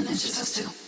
everything freezes and it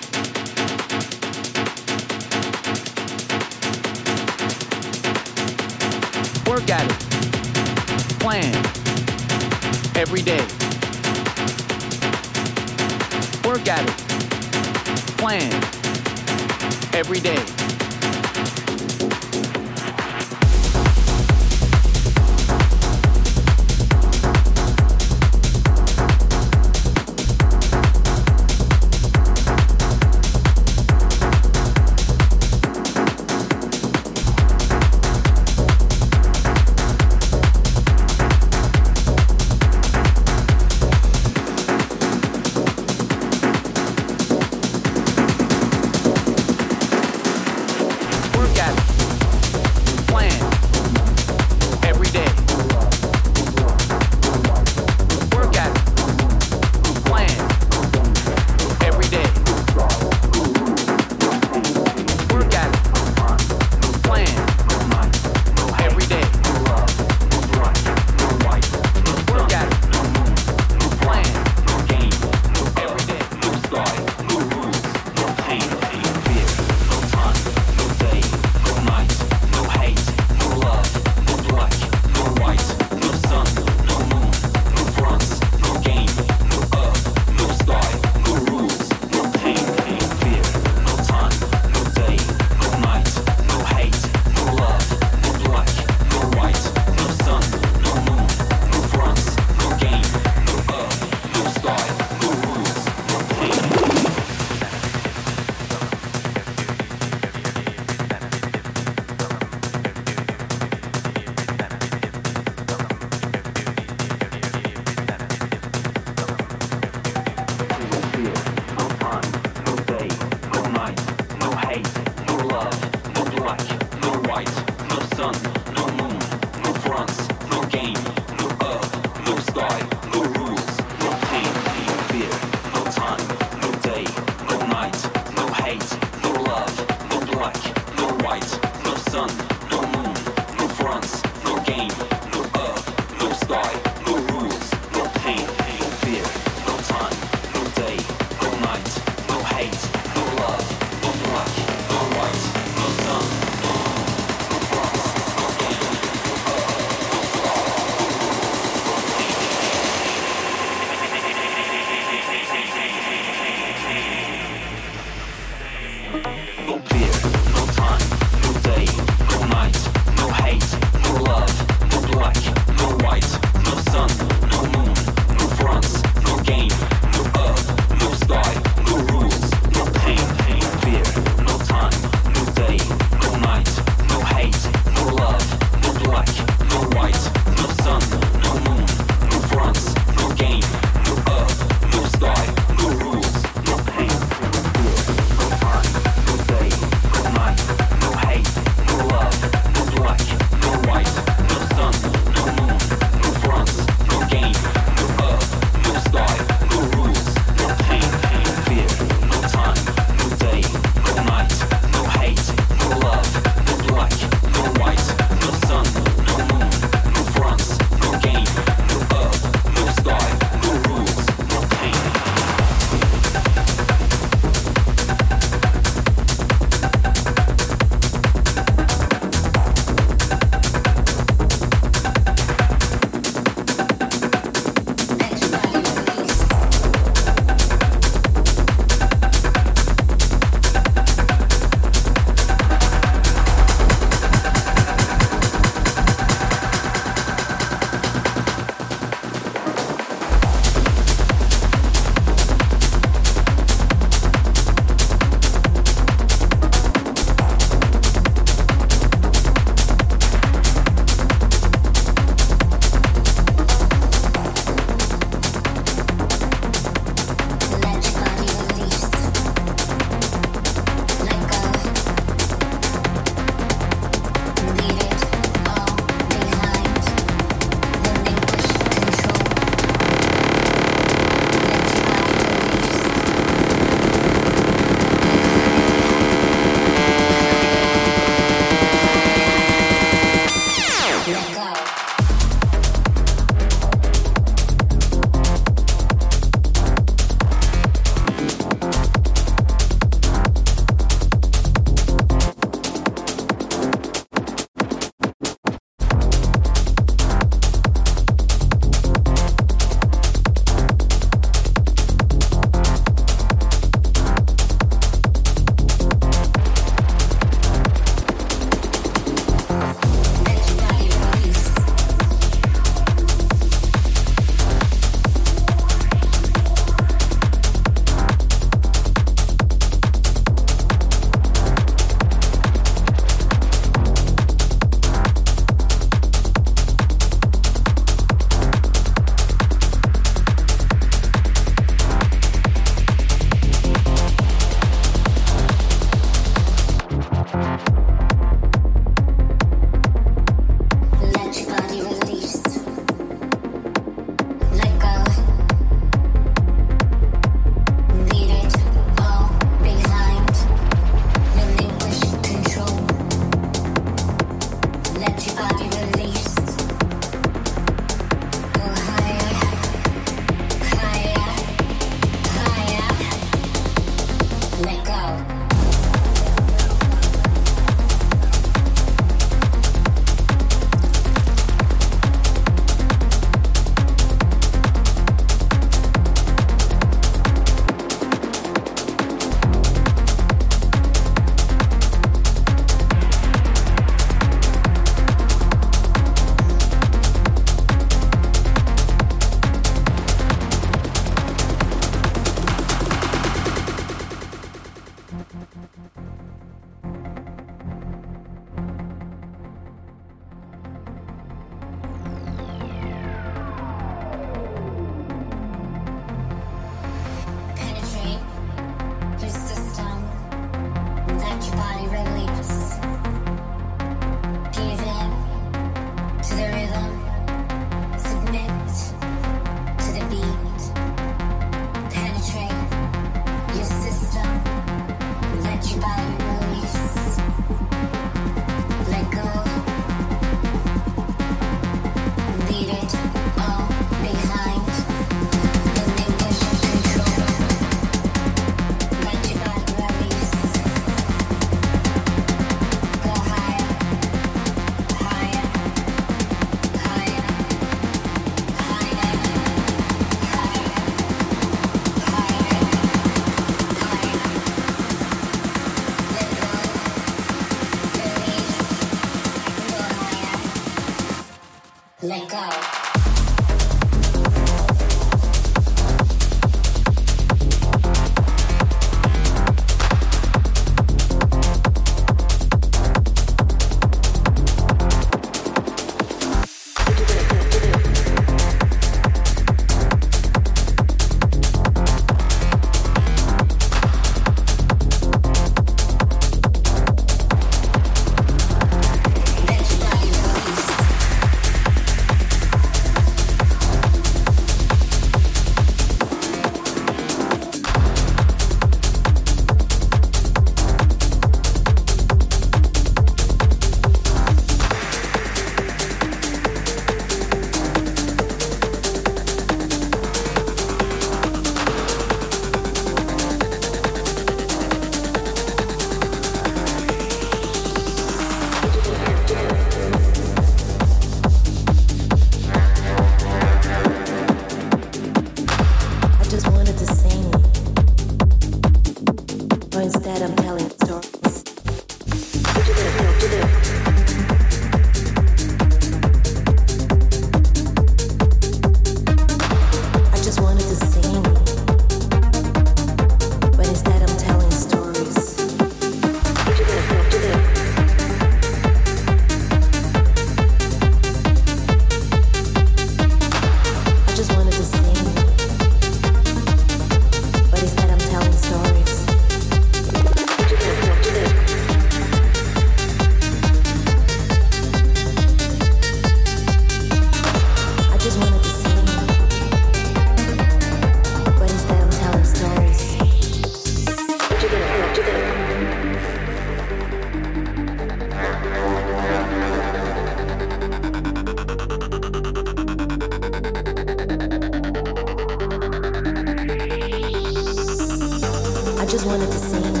just wanted to see.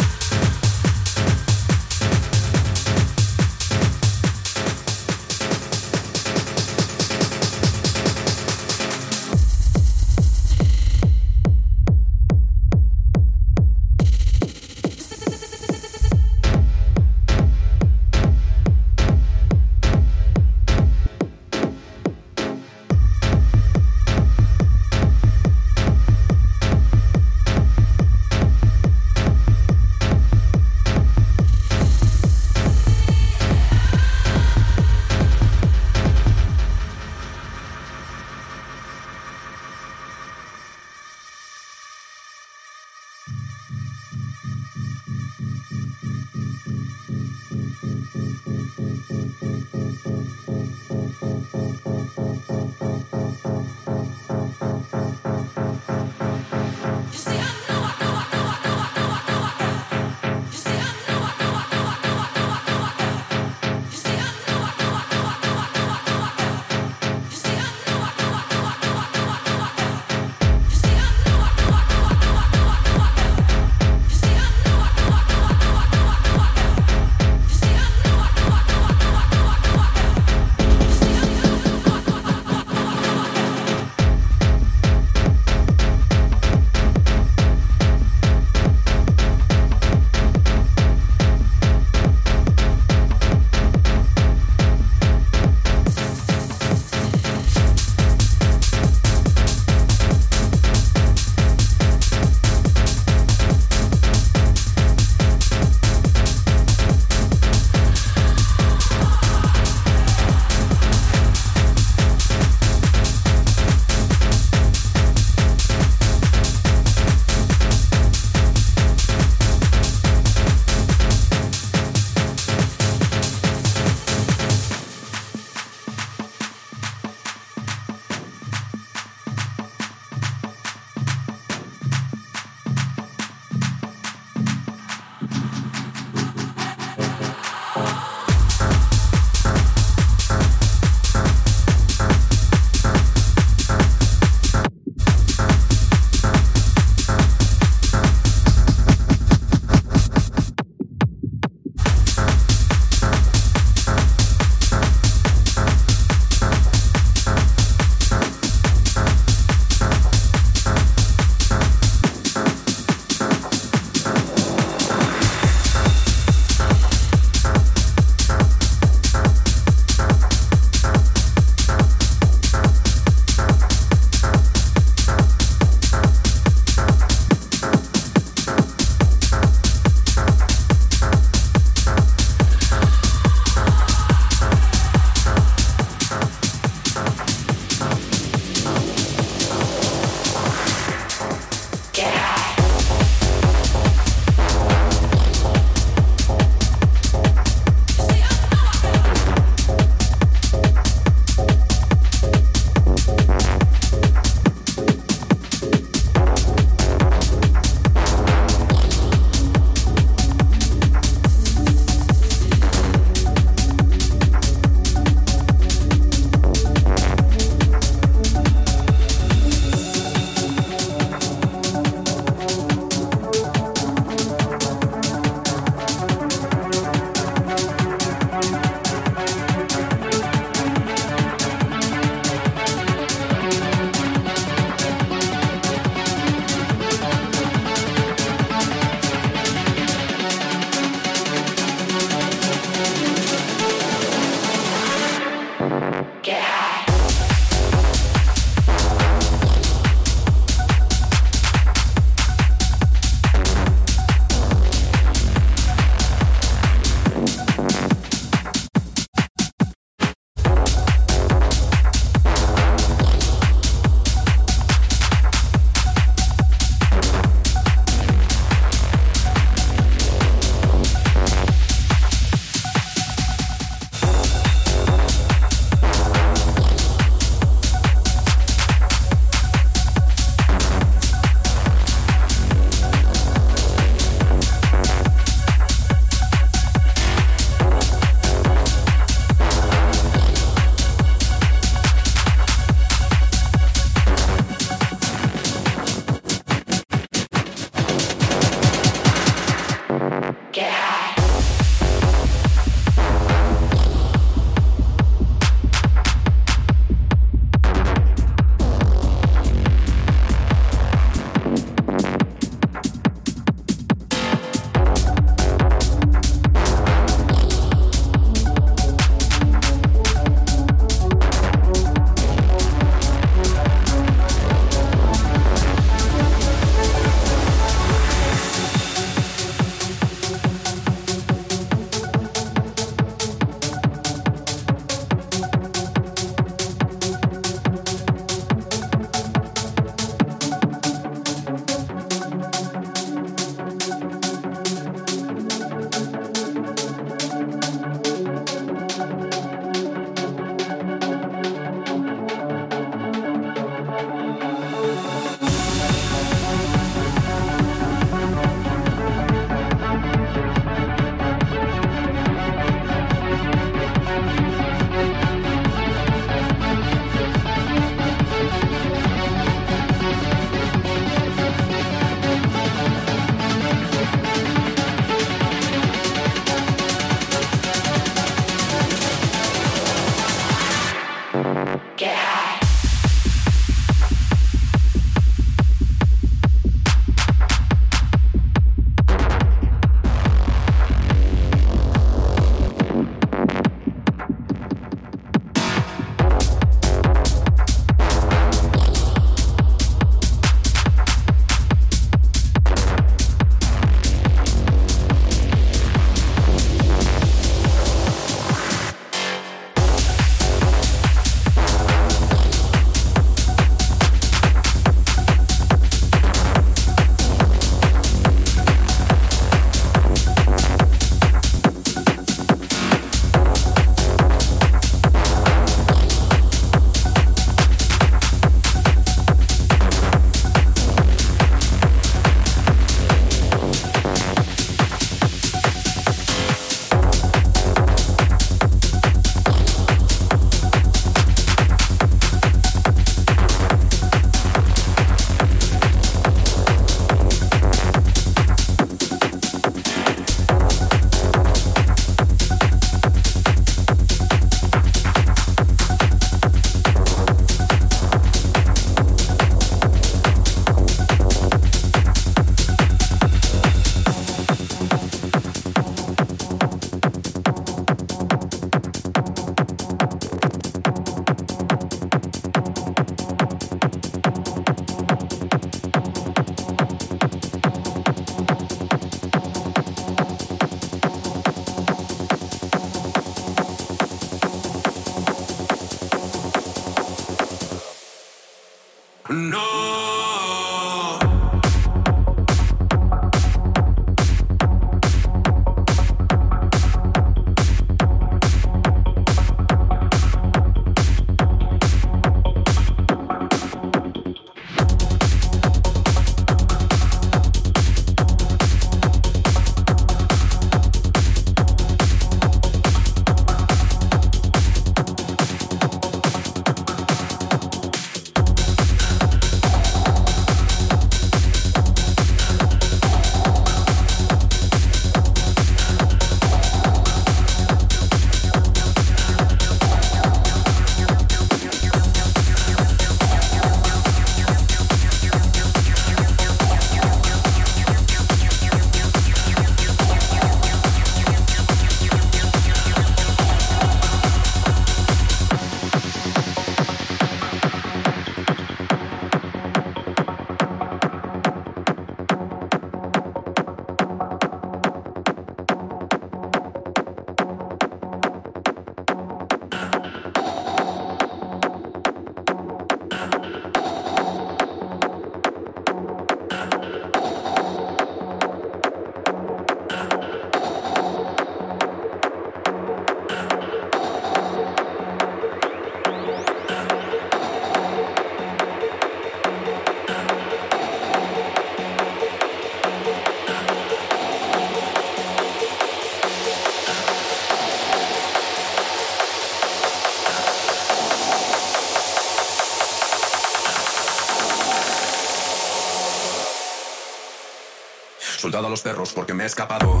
Soldado a los perros porque me he escapado.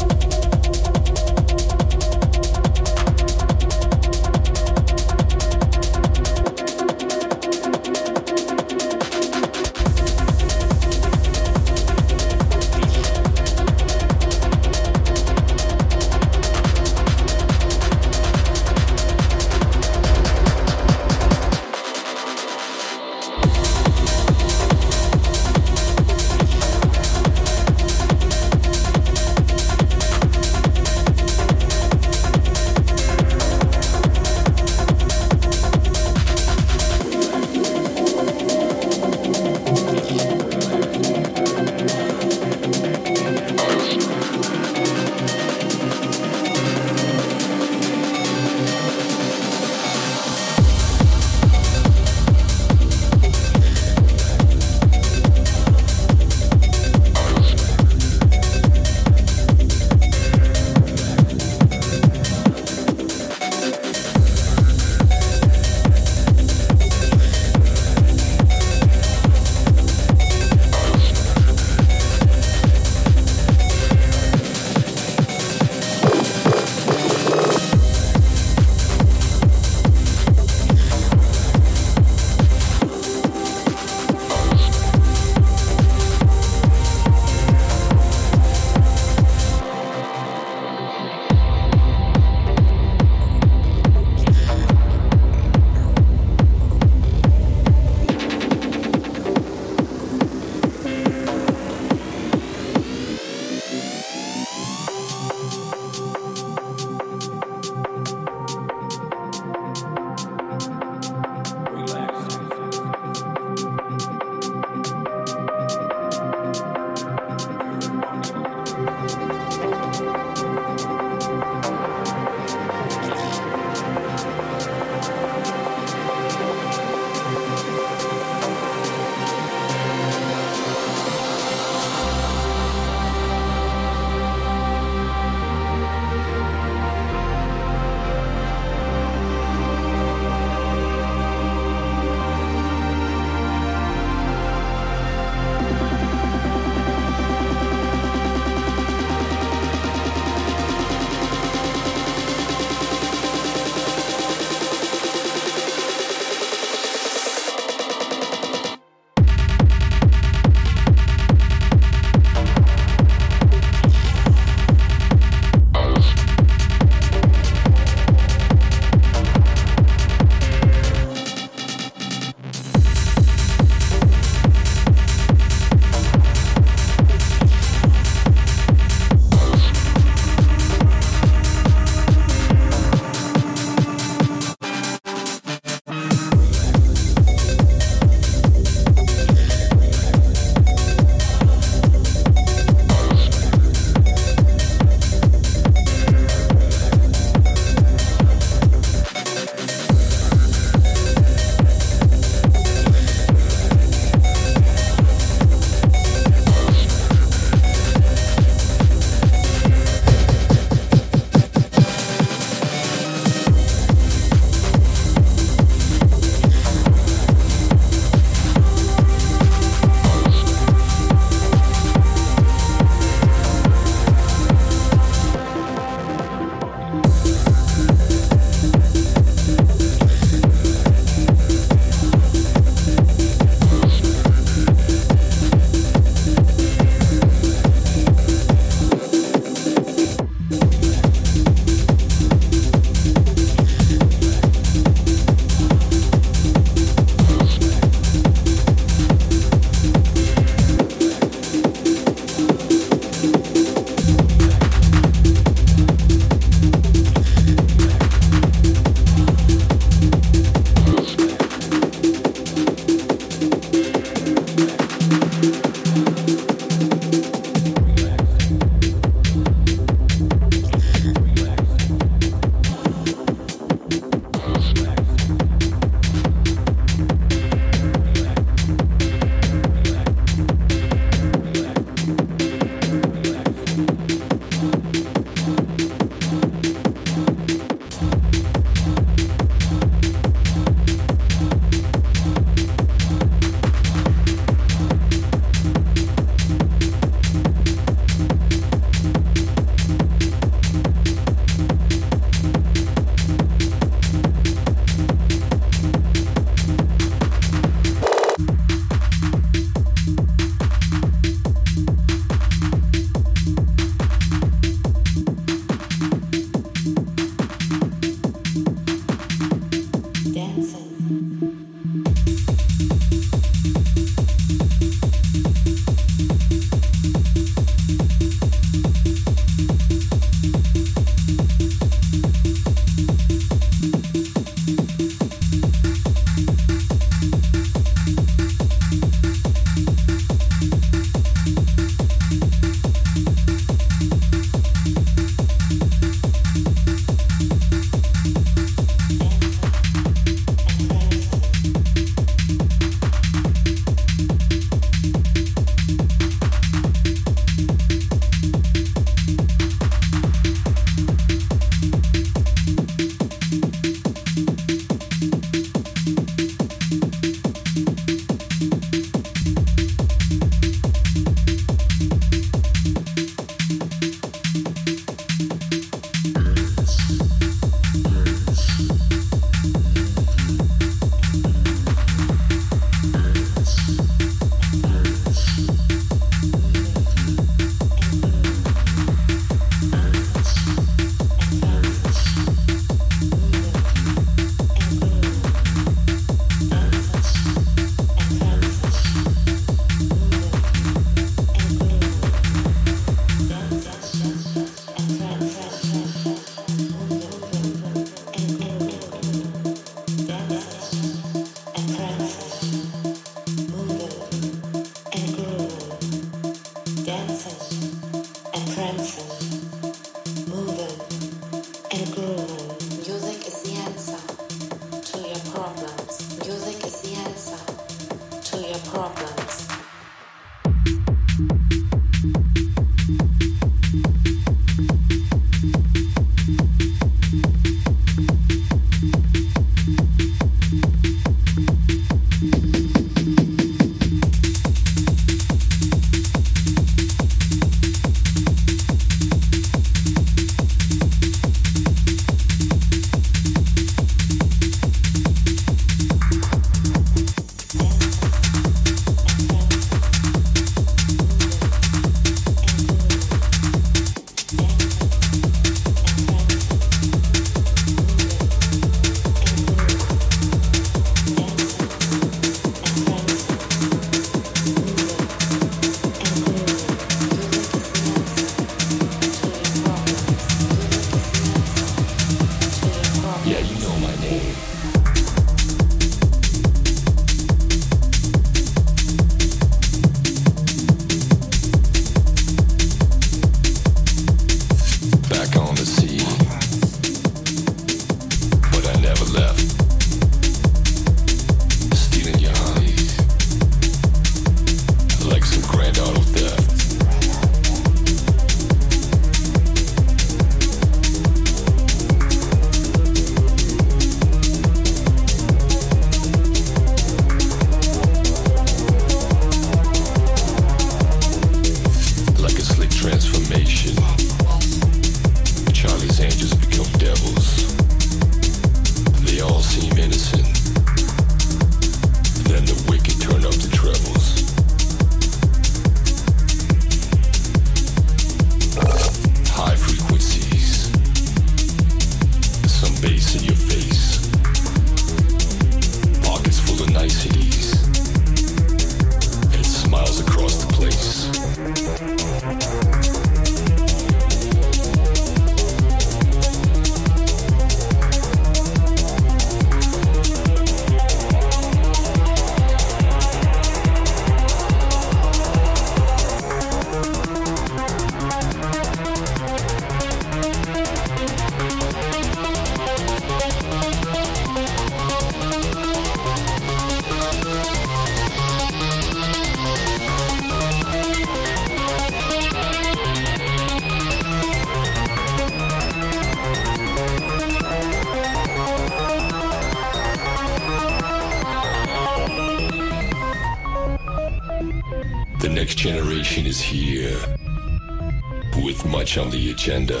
Much on the agenda.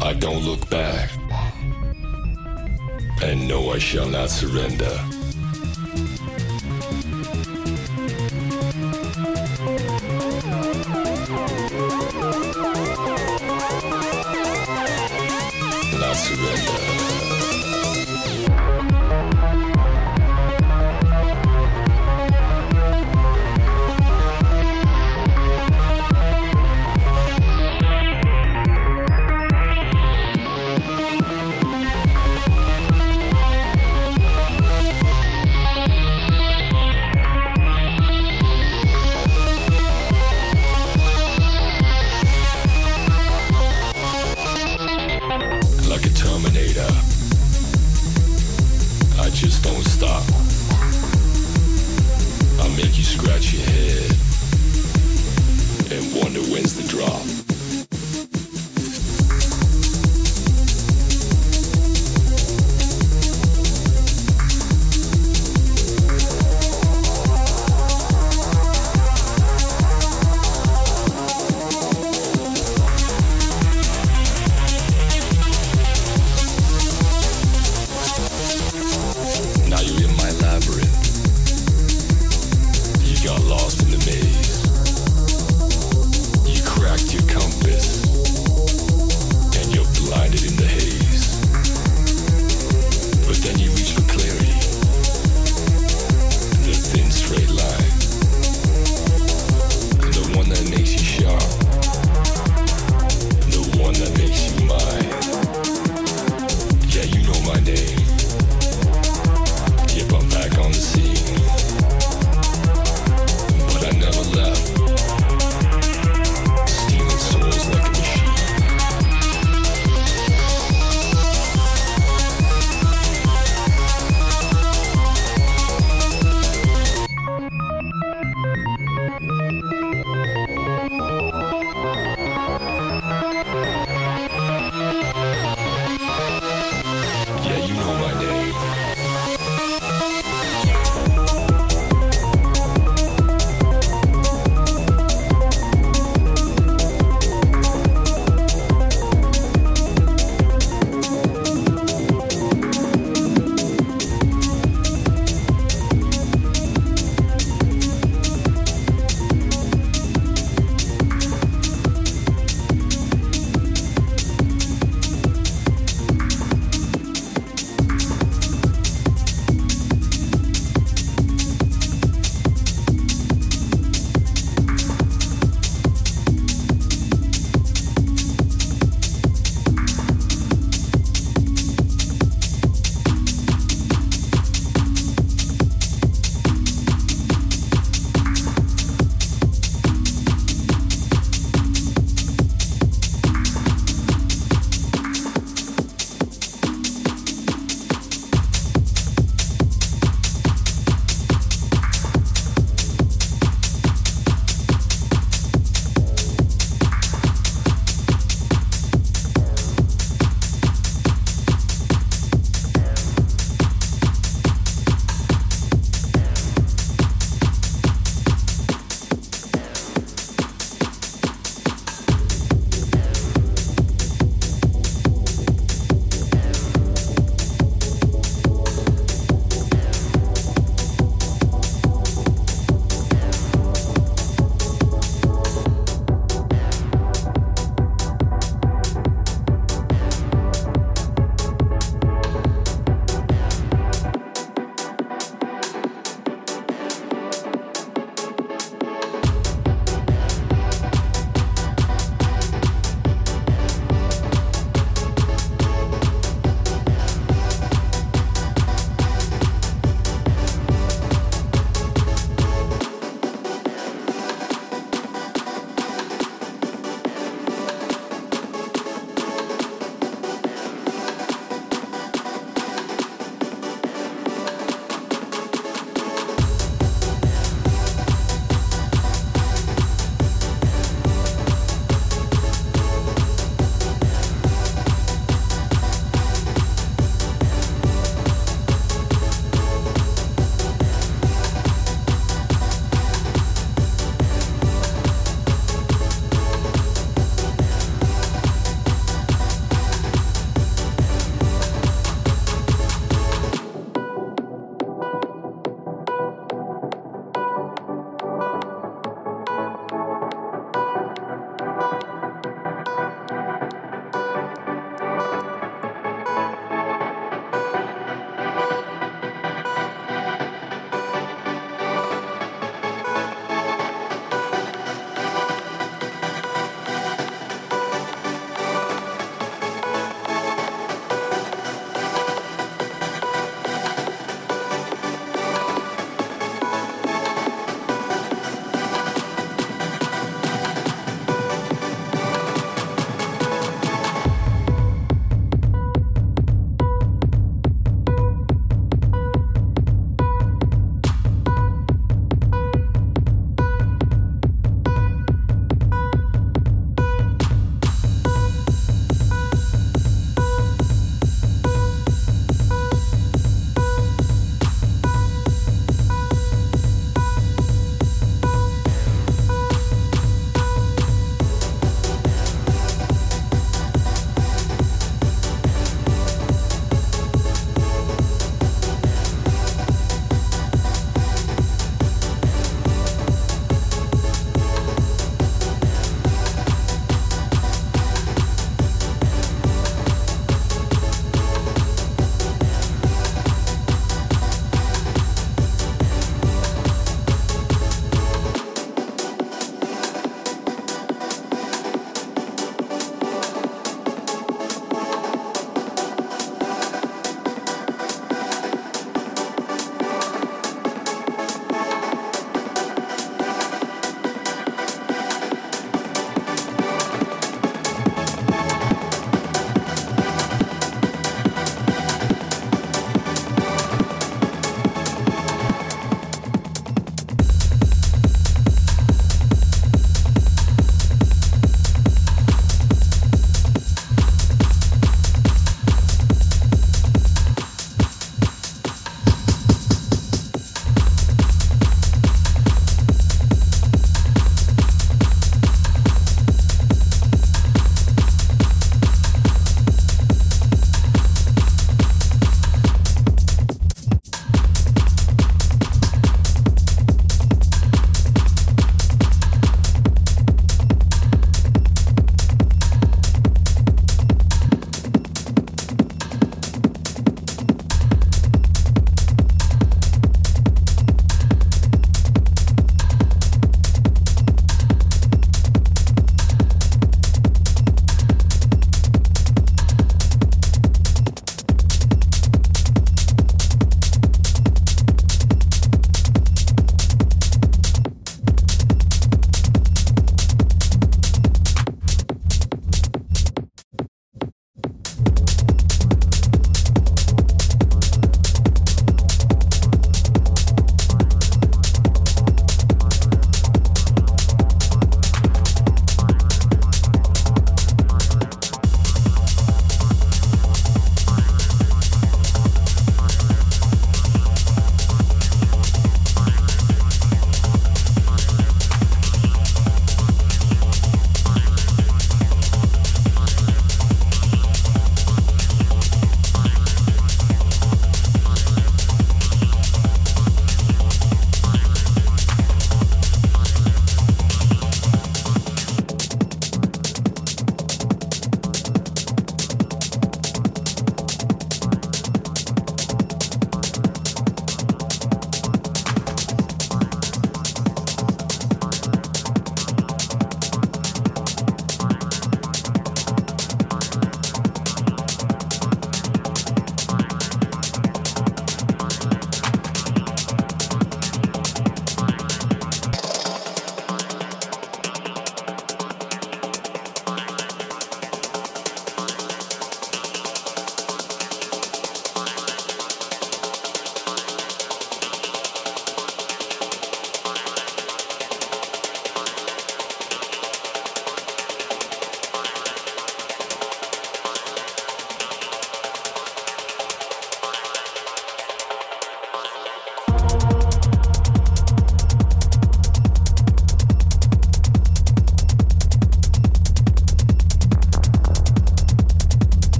I don't look back, and no, I shall not surrender.